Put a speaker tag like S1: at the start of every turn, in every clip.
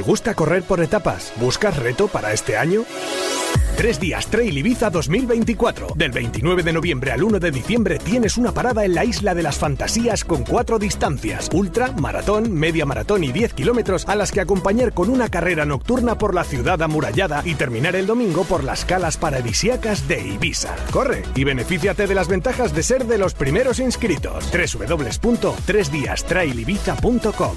S1: ¿Te gusta correr por etapas? ¿Buscas reto para este año? Tres días Trail Ibiza 2024. Del 29 de noviembre al 1 de diciembre tienes una parada en la Isla de las Fantasías con cuatro distancias: ultra, maratón, media maratón y 10 kilómetros, a las que acompañar con una carrera nocturna por la ciudad amurallada y terminar el domingo por las calas paradisiacas de Ibiza. Corre y benefíciate de las ventajas de ser de los primeros inscritos. www.tresdiastrailibiza.com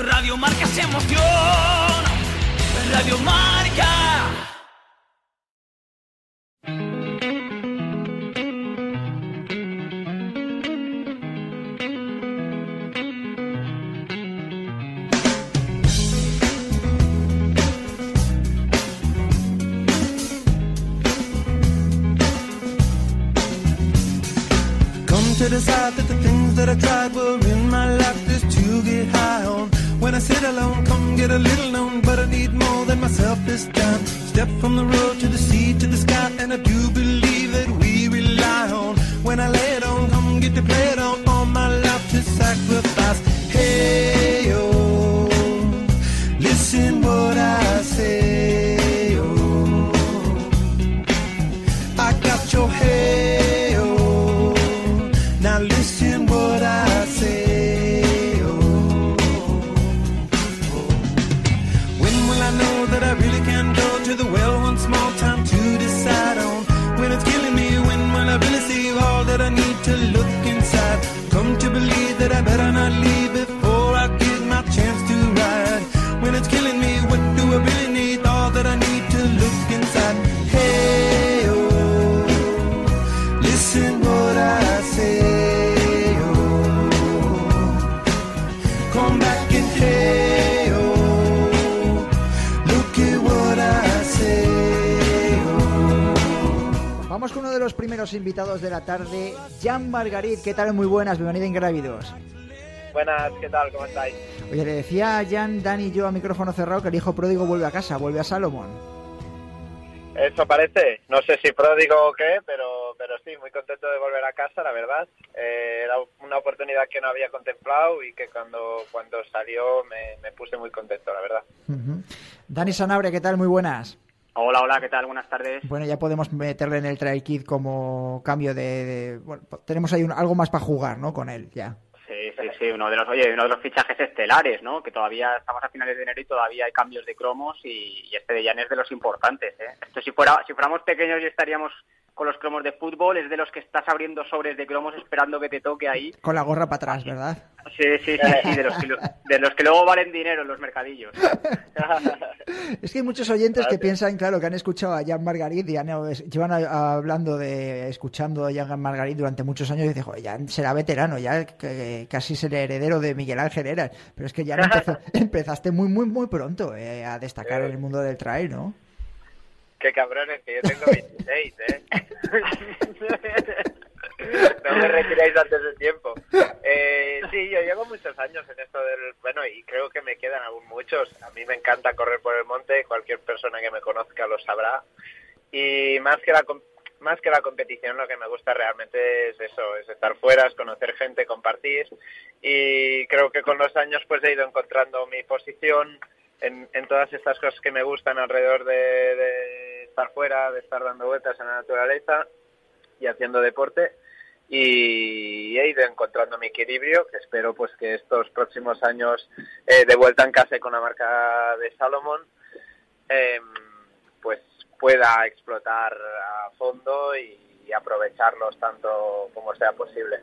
S2: Radio Marca se emoción. Radio Marca.
S3: Come to decide that the things that I tried were in this time. Step from the road to the sea to the sky, and I do believe that we rely on. When I lay it on, come get to play it on,
S4: Vamos con uno de los primeros invitados de la tarde, Jan Margarit. ¿Qué tal? Muy buenas, bienvenido a Ingrávidos.
S5: Buenas, ¿qué tal? ¿Cómo estáis?
S4: Oye, le decía a Jan, Dani y yo a micrófono cerrado que el hijo pródigo vuelve a casa, vuelve a Salomón.
S5: Eso parece. No sé si pródigo o qué, pero, pero sí, muy contento de volver a casa, la verdad. Eh, era una oportunidad que no había contemplado y que cuando, cuando salió me, me puse muy contento, la verdad.
S4: Ujú. Dani Sanabre, ¿qué tal? Muy buenas.
S6: Hola, hola, ¿qué tal? Buenas tardes.
S4: Bueno, ya podemos meterle en el Trail Kit como cambio de... de- bueno, tenemos ahí un- algo más para jugar, ¿no? Con él, ya.
S6: Sí, sí, sí, uno de los, oye, uno de los fichajes estelares, ¿no? Que todavía estamos a finales de enero y todavía hay cambios de cromos y, y este de Jan es de los importantes, ¿eh? Esto si fuera, si fuéramos pequeños y estaríamos con los cromos de fútbol, es de los que estás abriendo sobres de cromos esperando que te toque ahí.
S4: Con la gorra para atrás, ¿verdad?
S6: Sí, sí, sí, sí, de los que, lo- de los que luego valen dinero en los mercadillos.
S4: Es que hay muchos oyentes que piensan, claro, que han escuchado a Jan Margarit y han, llevan a- a- hablando de, escuchando a Jan Margarit durante muchos años y dicen, joder, Jan será veterano, ya que, que casi es el heredero de Miguel Ángel Heras. Pero es que ya empezaste muy, muy, muy pronto eh, a destacar en el mundo del trail, ¿no?
S5: Qué cabrones, que yo tengo 26, ¿eh? no me retiréis antes de tiempo. Eh, sí, yo llevo muchos años en esto del... Bueno, y creo que me quedan aún muchos. A mí me encanta correr por el monte, cualquier persona que me conozca lo sabrá. Y más que la... Más que la competición, lo que me gusta realmente es eso, es estar fuera, es conocer gente, compartir. Y creo que con los años pues he ido encontrando mi posición en, todas estas cosas que me gustan alrededor de, fuera, de estar dando vueltas en la naturaleza y haciendo deporte y he ido encontrando mi equilibrio que espero pues que estos próximos años eh, de vuelta en casa con la marca de Salomon eh, pues pueda explotar a fondo y, y aprovecharlos tanto como sea posible.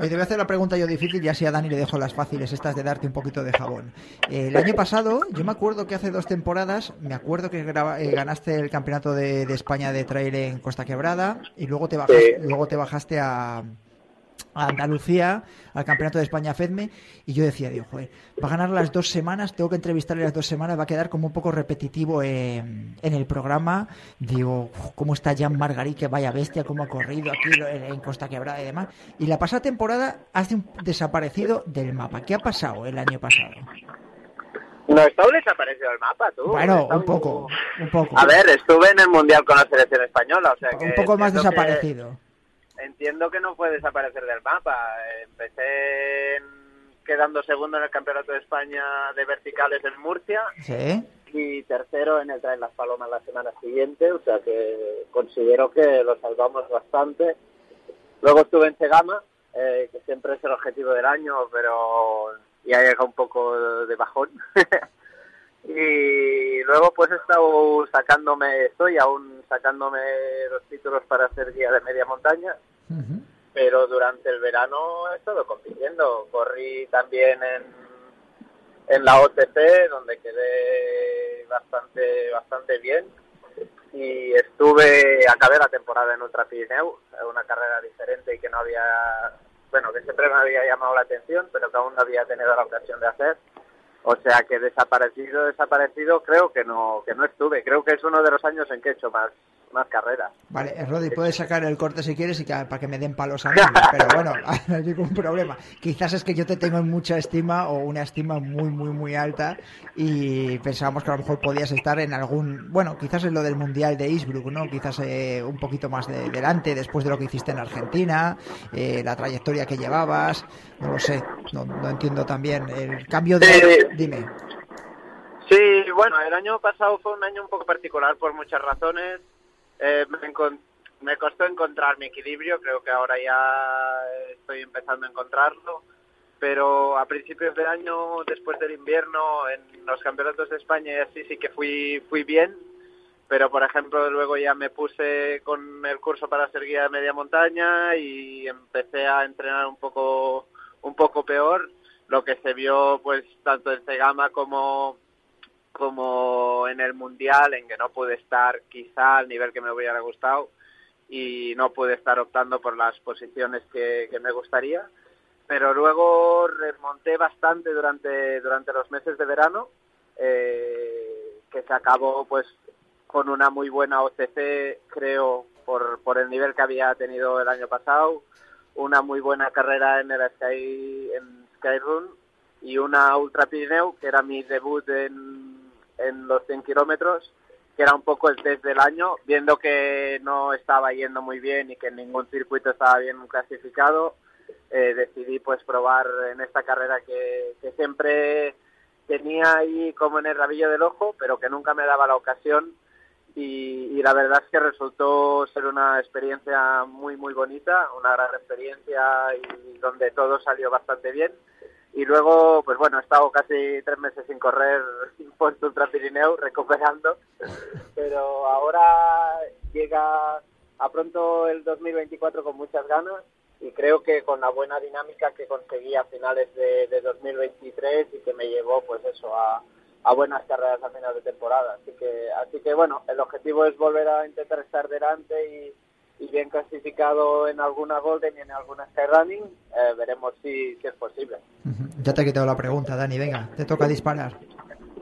S4: Hoy te voy a hacer la pregunta yo difícil y así a Dani le dejo las fáciles, estas de darte un poquito de jabón. Eh, el año pasado, yo me acuerdo que hace dos temporadas, me acuerdo que graba- eh, ganaste el campeonato de, de España de trail en Costa Quebrada y luego te bajaste,
S5: Sí.
S4: luego te bajaste a, a Andalucía, al Campeonato de España FEDME, y yo decía, digo, joder, va a ganar las dos semanas, tengo que entrevistarle las dos semanas, va a quedar como un poco repetitivo en, en el programa. Digo, "Uf, cómo está Jan Margarí, que vaya bestia, cómo ha corrido aquí en, Costa Quebrada y demás. Y la pasada temporada hace un desaparecido del mapa. ¿Qué ha pasado el año pasado?
S5: No, está desaparecido el mapa, tú.
S4: Bueno, un poco, un poco.
S5: A ver, estuve en el Mundial con la selección española, o sea que...
S4: un poco más
S5: que-
S4: desaparecido.
S5: Entiendo que no fue desaparecer del mapa. Empecé quedando segundo en el Campeonato de España de verticales en Murcia
S4: Sí.
S5: y tercero en el Trail Las Palomas la semana siguiente, o sea que considero que lo salvamos bastante. Luego estuve en Segama, eh, que siempre es el objetivo del año, pero ya llega un poco de bajón. y luego pues he estado sacándome, estoy aún sacándome los títulos para ser guía de media montaña Pero durante el verano he estado compitiendo. Corrí también en, en la OTC, donde quedé bastante bastante bien. Y estuve, acabé la temporada en Ultra Pirineu, una carrera diferente y que no había, bueno, que siempre me había llamado la atención, pero que aún no había tenido la ocasión de hacer. O sea que desaparecido, desaparecido, creo que no, que no estuve. Creo que es uno de los años en que he hecho más, más carreras.
S4: Vale, eh, Rodi, puedes sacar el corte si quieres y que, para que me den palos a mí, pero bueno, no hay ningún problema. Quizás es que yo te tengo en mucha estima o una estima muy, muy, muy alta y pensábamos que a lo mejor podías estar en algún, bueno, quizás en lo del Mundial de Innsbruck, ¿no? Quizás eh, un poquito más de, delante después de lo que hiciste en Argentina, eh, la trayectoria que llevabas, no lo sé, no, no entiendo también el cambio de...
S5: Sí.
S4: Dime.
S5: Sí, bueno, el año pasado fue un año un poco particular por muchas razones. Eh, me, me costó encontrar mi equilibrio, creo que ahora ya estoy empezando a encontrarlo. Pero a principios de año, después del invierno, en los campeonatos de España y así sí que fui, fui bien. Pero, por ejemplo, luego ya me puse con el curso para ser guía de media montaña y empecé a entrenar un poco, un poco peor lo que se vio pues tanto en Cegama como como en el mundial en que no pude estar quizá al nivel que me hubiera gustado y no pude estar optando por las posiciones que, me gustaría. Pero luego remonté bastante durante durante los meses de verano eh, que se acabó pues con una muy buena OCC creo por por el nivel que había tenido el año pasado una muy buena carrera en el Sky en Skyrun y una Ultra Pirineu que era mi debut en, en los 100 kilómetros que era un poco el test del año viendo que no estaba yendo muy bien y que en ningún circuito estaba bien clasificado eh, decidí pues probar en esta carrera que, siempre tenía ahí como en el rabillo del ojo pero que nunca me daba la ocasión y, y la verdad es que resultó ser una experiencia muy muy bonita, una gran experiencia y donde todo salió bastante bien. Y luego, pues bueno, he estado casi tres meses sin correr post Ultra Pirineo, recuperando, pero ahora llega a pronto el 2024 con muchas ganas y creo que con la buena dinámica que conseguí a finales de, de 2023 y que me llevó pues eso a, a buenas carreras a final de temporada. Así que, así que bueno, el objetivo es volver a intentar estar delante y, y bien clasificado en alguna Golden y en alguna Skyrunning. Eh, veremos si, si es posible.
S4: Ya te he quitado la pregunta, Dani, venga, te toca disparar.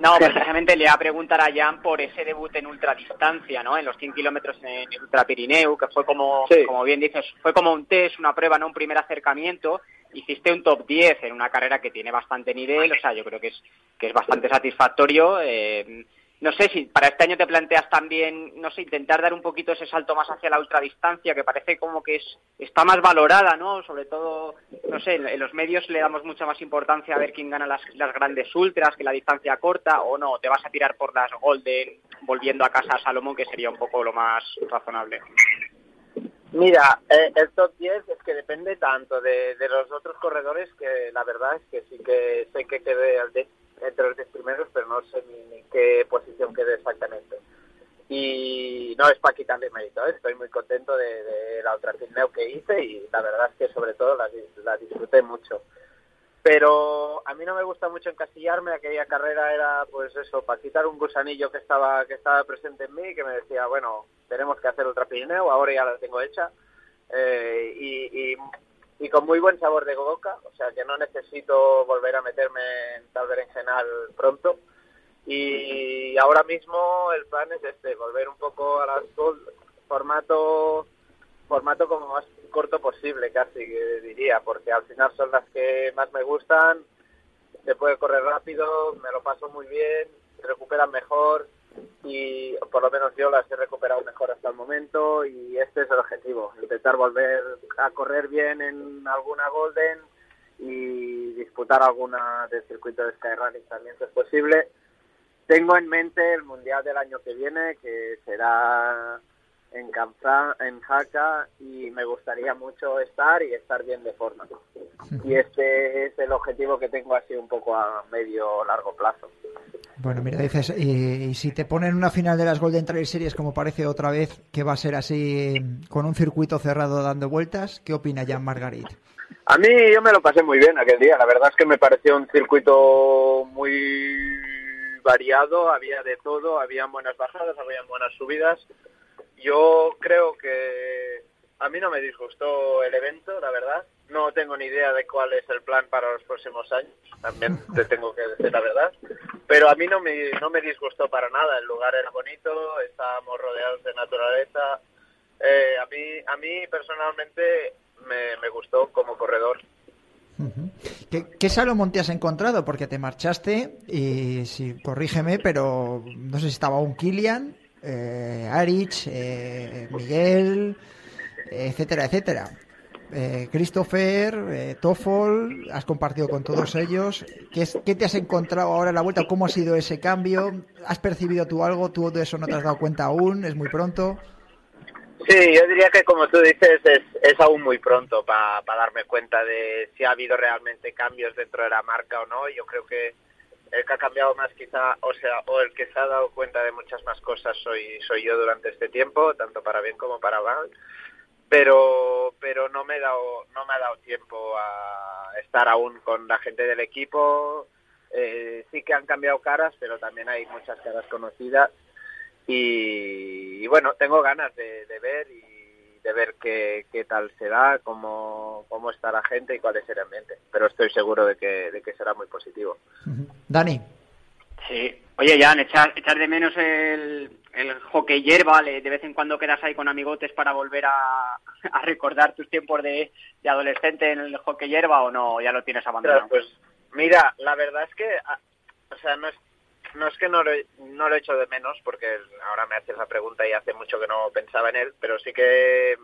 S6: No, precisamente le iba a preguntar a Jan por ese debut en ultradistancia, ¿no? En los 100 kilómetros en Ultra Pirineu, que fue como,
S5: Sí.
S6: como bien dices, fue como un test, una prueba, ¿no? Un primer acercamiento. Hiciste un top 10 en una carrera que tiene bastante nivel, o sea, yo creo que es, que es bastante satisfactorio. eh, no sé si para este año te planteas también, no sé, intentar dar un poquito ese salto más hacia la ultradistancia, que parece como que es está más valorada, ¿no? Sobre todo, no sé, en, los medios le damos mucha más importancia a ver quién gana las, las grandes ultras que la distancia corta, o no, te vas a tirar por las Golden volviendo a casa a Salomón, que sería un poco lo más razonable.
S5: Mira, eh, el top 10 es que depende tanto de, de los otros corredores que la verdad es que sí que sé que quedé al de- entre los 10 primeros, pero no sé ni, ni qué posición quedé exactamente. Y no es para quitarle mérito, ¿eh? estoy muy contento de, la Ultra Pirineo que hice y la verdad es que sobre todo la, la disfruté mucho. Pero a mí no me gusta mucho encasillarme, aquella carrera era pues eso, para quitar un gusanillo que estaba, que estaba presente en mí, que me decía, bueno, tenemos que hacer Ultra Pirineo, ahora ya la tengo hecha. Eh, y, y, y con muy buen sabor de boca, o sea que no necesito volver a meterme en tal berenjenal pronto. Y ahora mismo el plan es este, volver un poco a las Gold, formato, formato como más corto posible casi diría, porque al final son las que más me gustan, se puede correr rápido, me lo paso muy bien, se recuperan mejor y por lo menos yo las he recuperado mejor hasta el momento y este es el objetivo, intentar volver a correr bien en alguna Golden y disputar alguna del circuito de Skyrunning también si es posible. Tengo en mente el Mundial del año que viene, que será en Canfra, en Jaca, y me gustaría mucho estar y estar bien de forma. Y este es el objetivo que tengo así un poco a medio largo plazo.
S4: Bueno, mira, dices, y, si te ponen una final de las Golden Trail Series como parece otra vez que va a ser así con un circuito cerrado dando vueltas, ¿qué opina Jan Margarit?
S5: A mí yo me lo pasé muy bien aquel día, la verdad es que me pareció un circuito muy variado, había de todo, había buenas bajadas, había buenas subidas. Yo creo que a mí no me disgustó el evento, la verdad. No tengo ni idea de cuál es el plan para los próximos años, también te tengo que decir la verdad. Pero a mí no me, no me disgustó para nada, el lugar era bonito, estábamos rodeados de naturaleza. Eh, a, mí, a mí personalmente me, me gustó como corredor.
S4: ¿Qué, ¿Qué Salomón te has encontrado? Porque te marchaste y, si corrígeme, pero no sé si estaba un Kilian, eh, Arich, eh, Miguel, etcétera, etcétera. Eh, Christopher, eh, Toffol, has compartido con todos ellos. ¿Qué, es- ¿Qué te has encontrado ahora en la vuelta? ¿Cómo ha sido ese cambio? ¿Has percibido tú algo? ¿Tú de eso no te has dado cuenta aún? ¿Es muy pronto?
S5: Sí, yo diría que como tú dices es, es aún muy pronto para darme cuenta de si ha habido realmente cambios dentro de la marca o no. Yo creo que el que ha cambiado más quizá, o sea, o el que se ha dado cuenta de muchas más cosas soy soy yo durante este tiempo, tanto para bien como para mal. Pero pero no me he dado no me ha dado tiempo a estar aún con la gente del equipo. Eh, sí que han cambiado caras, pero también hay muchas caras conocidas y, y bueno, tengo ganas de, de ver y de ver qué, qué tal será, cómo, cómo está la gente y cuál es el ambiente. Pero estoy seguro de que, de que será muy positivo.
S4: Dani.
S6: Sí. Oye, Jan, echar, echar de menos el, el hockey de vez en cuando quedas ahí con amigotes para volver a, a recordar tus tiempos de, de adolescente en el hockey hierba o no, ya lo tienes abandonado.
S5: Pues mira, la verdad es que, ah, o sea, no es, no es que no lo, no lo de menos, porque ahora me haces la pregunta y hace mucho que no pensaba en él, pero sí que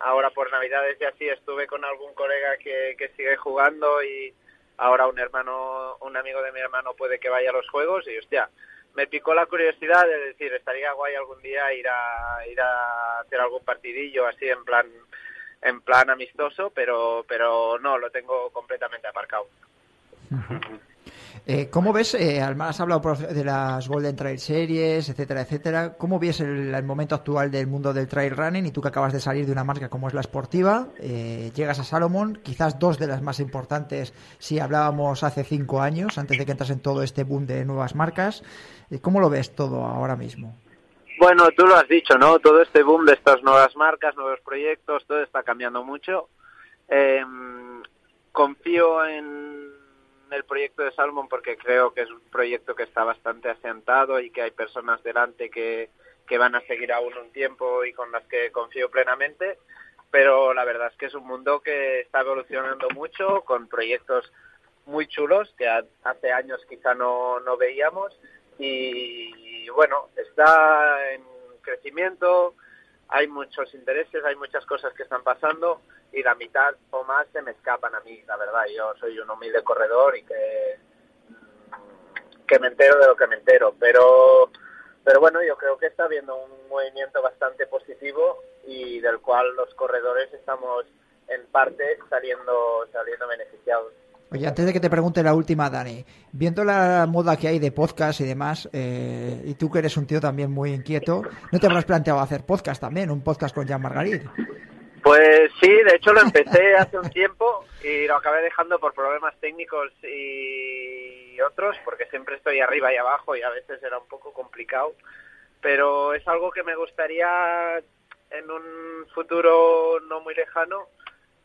S5: ahora por Navidades y así estuve con algún colega que, que sigue jugando y ahora un hermano, un amigo de mi hermano puede que vaya a los juegos y hostia, me picó la curiosidad de decir, estaría guay algún día ir a ir a hacer algún partidillo así en plan en plan amistoso, pero pero no, lo tengo completamente aparcado.
S4: Eh, ¿Cómo ves, eh, has hablado de las Golden Trail Series, etcétera, etcétera? ¿Cómo ves el, el momento actual del mundo del trail running y tú que acabas de salir de una marca como es la Sportiva, eh, llegas a Salomon, quizás dos de las más importantes si hablábamos hace cinco años, antes de que entras en todo este boom de nuevas marcas? Eh, ¿Cómo lo ves todo ahora mismo?
S5: Bueno, tú lo has dicho, ¿no? Todo este boom de estas nuevas marcas, nuevos proyectos, todo está cambiando mucho. Eh, confío en el proyecto de Salmon porque creo que es un proyecto que está bastante asentado y que hay personas delante que, que van a seguir aún un tiempo y con las que confío plenamente. Pero la verdad es que es un mundo que está evolucionando mucho con proyectos muy chulos que ha- hace años quizá no, no veíamos y bueno, está en crecimiento, hay muchos intereses, hay muchas cosas que están pasando y la mitad o más se me escapan a mí, la verdad. Yo soy un humilde corredor y que, que me entero de lo que me entero, pero pero bueno, yo creo que está habiendo un movimiento bastante positivo y del cual los corredores estamos en parte saliendo saliendo beneficiados.
S4: Oye, antes de que te pregunte la última, Dani, viendo la moda que hay de podcast y demás, eh, y tú que eres un tío también muy inquieto, ¿no te habrás planteado hacer podcast también? Un podcast con Jean Margarit.
S5: Pues sí, de hecho lo empecé hace un tiempo y lo acabé dejando por problemas técnicos y otros, porque siempre estoy arriba y abajo y a veces era un poco complicado. Pero es algo que me gustaría en un futuro no muy lejano,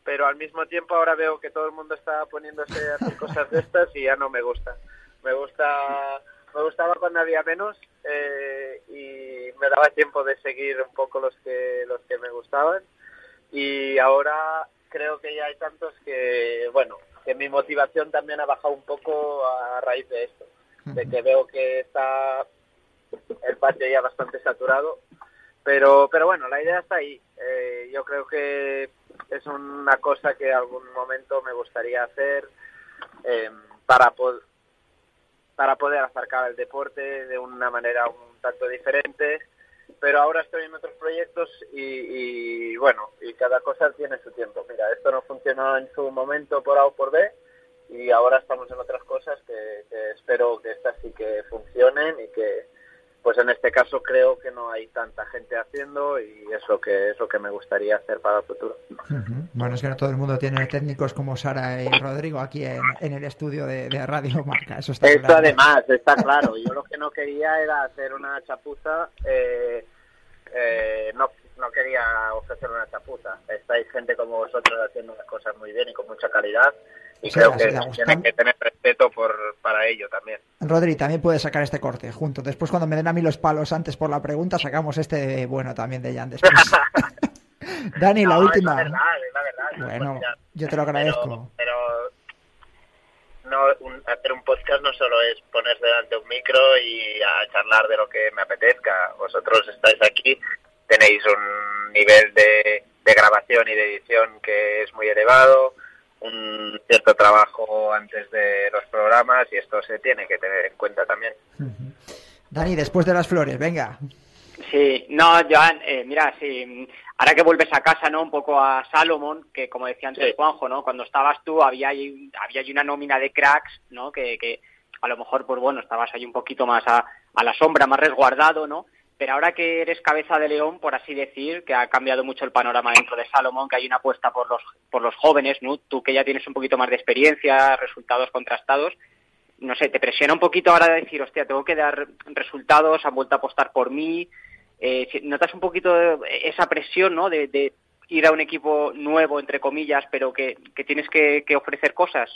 S5: pero al mismo tiempo ahora veo que todo el mundo está poniéndose a hacer cosas de estas y ya no me gusta. Me gusta me gustaba cuando había menos eh, y me daba tiempo de seguir un poco los que los que me gustaban. Y ahora creo que ya hay tantos que bueno que mi motivación también ha bajado un poco a raíz de esto de que veo que está el patio ya bastante saturado. Pero pero bueno la idea está ahí. Eh, yo creo que es una cosa que algún momento me gustaría hacer eh, para para poder acercar el deporte de una manera un tanto diferente. Pero ahora estoy en otros proyectos y, bueno, y cada cosa tiene su tiempo. Mira, esto no funcionó en su momento por A o por B y ahora estamos en otras cosas que espero que estas sí que funcionen y que, pues en este caso creo que no hay tanta gente haciendo y es lo que es lo que me gustaría hacer para el futuro.
S4: Bueno, es que no todo el mundo tiene técnicos como Sara y Rodrigo aquí en, en el estudio de, de Radio Marca. Eso está
S5: Esto
S4: claro.
S5: además, está claro. Yo lo que no quería era hacer una chapuza. eh, eh, no, no quería ofrecer una chapuza. Estáis gente como vosotros haciendo las cosas muy bien y con mucha calidad. Y creo que tienen que tener respeto por, para ello también.
S4: Rodri, también puedes sacar este corte junto. Después, cuando me den a mí los palos antes por la pregunta, sacamos este bueno también de Jan después. Dani, la última.
S5: Es la verdad, es la verdad. no
S4: Bueno, yo te lo agradezco.
S5: Pero, pero no, un- hacer un podcast no solo es ponerse delante de un micro y a charlar de lo que me apetezca. Vosotros estáis aquí, tenéis un nivel de, de grabación y de edición que es muy elevado, un cierto trabajo antes de los programas y esto se tiene que tener en cuenta también.
S4: Dani, después de las flores, venga.
S6: Sí, no, Joan, eh, mira, sí, ahora que vuelves a casa, ¿no? Un poco a Salomón, que como decía antes
S5: Sí.
S6: Juanjo, ¿no? Cuando estabas tú había ahí, había ahí una nómina de cracks, ¿no? Que, que a lo mejor, pues bueno, estabas ahí un poquito más a, a la sombra, más resguardado, ¿no? Pero ahora que eres cabeza de león, por así decir, que ha cambiado mucho el panorama dentro de Salomón, que hay una apuesta por los, por los jóvenes, ¿no? Tú que ya tienes un poquito más de experiencia, resultados contrastados, no sé, te presiona un poquito ahora de decir, hostia, tengo que dar resultados, han vuelto a apostar por mí. Eh, ¿Notas un poquito esa presión, ¿no? De, de ir a un equipo nuevo, entre comillas, pero que, que tienes que, que ofrecer cosas.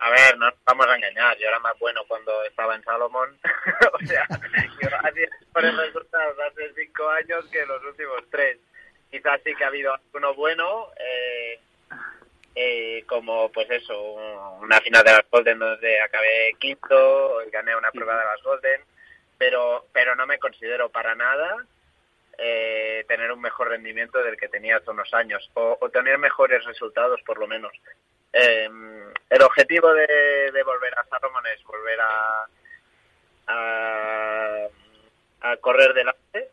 S5: A ver, no nos vamos a engañar, yo era más bueno cuando estaba en Salomón. o sea, yo hacía mejores resultados hace cinco años que los últimos tres. Quizás sí que ha habido uno bueno, eh, eh, como pues eso, un- una final de las Golden donde acabé quinto gané una prueba de las Golden, pero, pero no me considero para nada eh, tener un mejor rendimiento del que tenía hace unos años, o, o tener mejores resultados por lo menos. Eh, el objetivo de, volver a Salomon es volver a, a, correr delante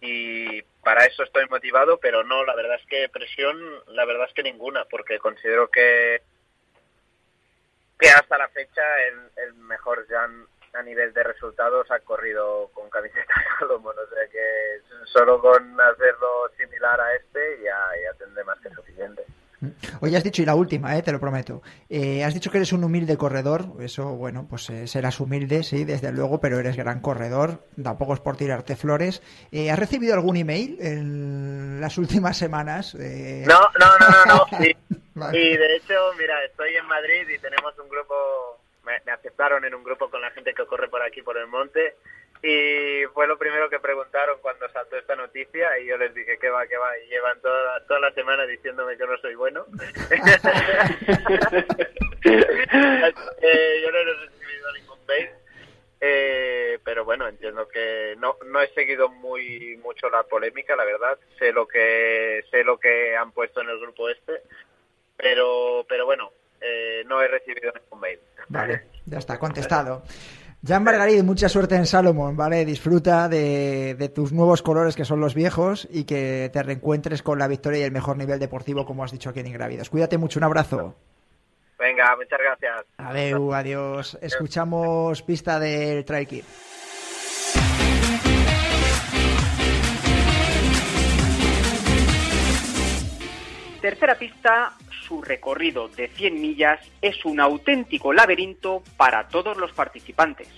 S5: y para eso estoy motivado, pero no, la verdad es que presión, la verdad es que ninguna, porque considero que que hasta la fecha el, mejor Jan a nivel de resultados ha corrido con camiseta de Salomon, o sea que solo con hacerlo similar a este ya, ya tendré más que suficiente.
S4: Hoy has dicho, y la última, eh, te lo prometo, eh, has dicho que eres un humilde corredor, eso, bueno, pues eh, serás humilde, sí, desde luego, pero eres gran corredor, tampoco es por tirarte flores. Eh, ¿Has recibido algún email en las últimas semanas? Eh,
S5: No, no, no, no, no. Sí.
S4: Vale.
S5: Y de hecho, mira, estoy en Madrid y tenemos un grupo, me, me aceptaron en un grupo con la gente que corre por aquí, por el monte, y fue lo primero que preguntaron cuando saltó esta noticia y yo les dije que va, que va, y llevan toda, toda la semana diciéndome que no soy bueno. Eh, yo no he recibido ningún mail. Eh, pero bueno, entiendo que no, no he seguido muy mucho la polémica, la verdad. Sé lo que sé lo que han puesto en el grupo este, pero pero bueno, eh, no he recibido ningún mail.
S4: Vale, ya está contestado. Jan Margarit, mucha suerte en Salomón, ¿vale? Disfruta de, de tus nuevos colores que son los viejos y que te reencuentres con la victoria y el mejor nivel deportivo, como has dicho aquí en Ingravidos. Cuídate mucho, un abrazo.
S5: Venga, muchas gracias.
S4: Adeu, adiós. Escuchamos pista del Trail Kid.
S6: Tercera pista, su recorrido de 100 millas es un auténtico laberinto para todos los participantes.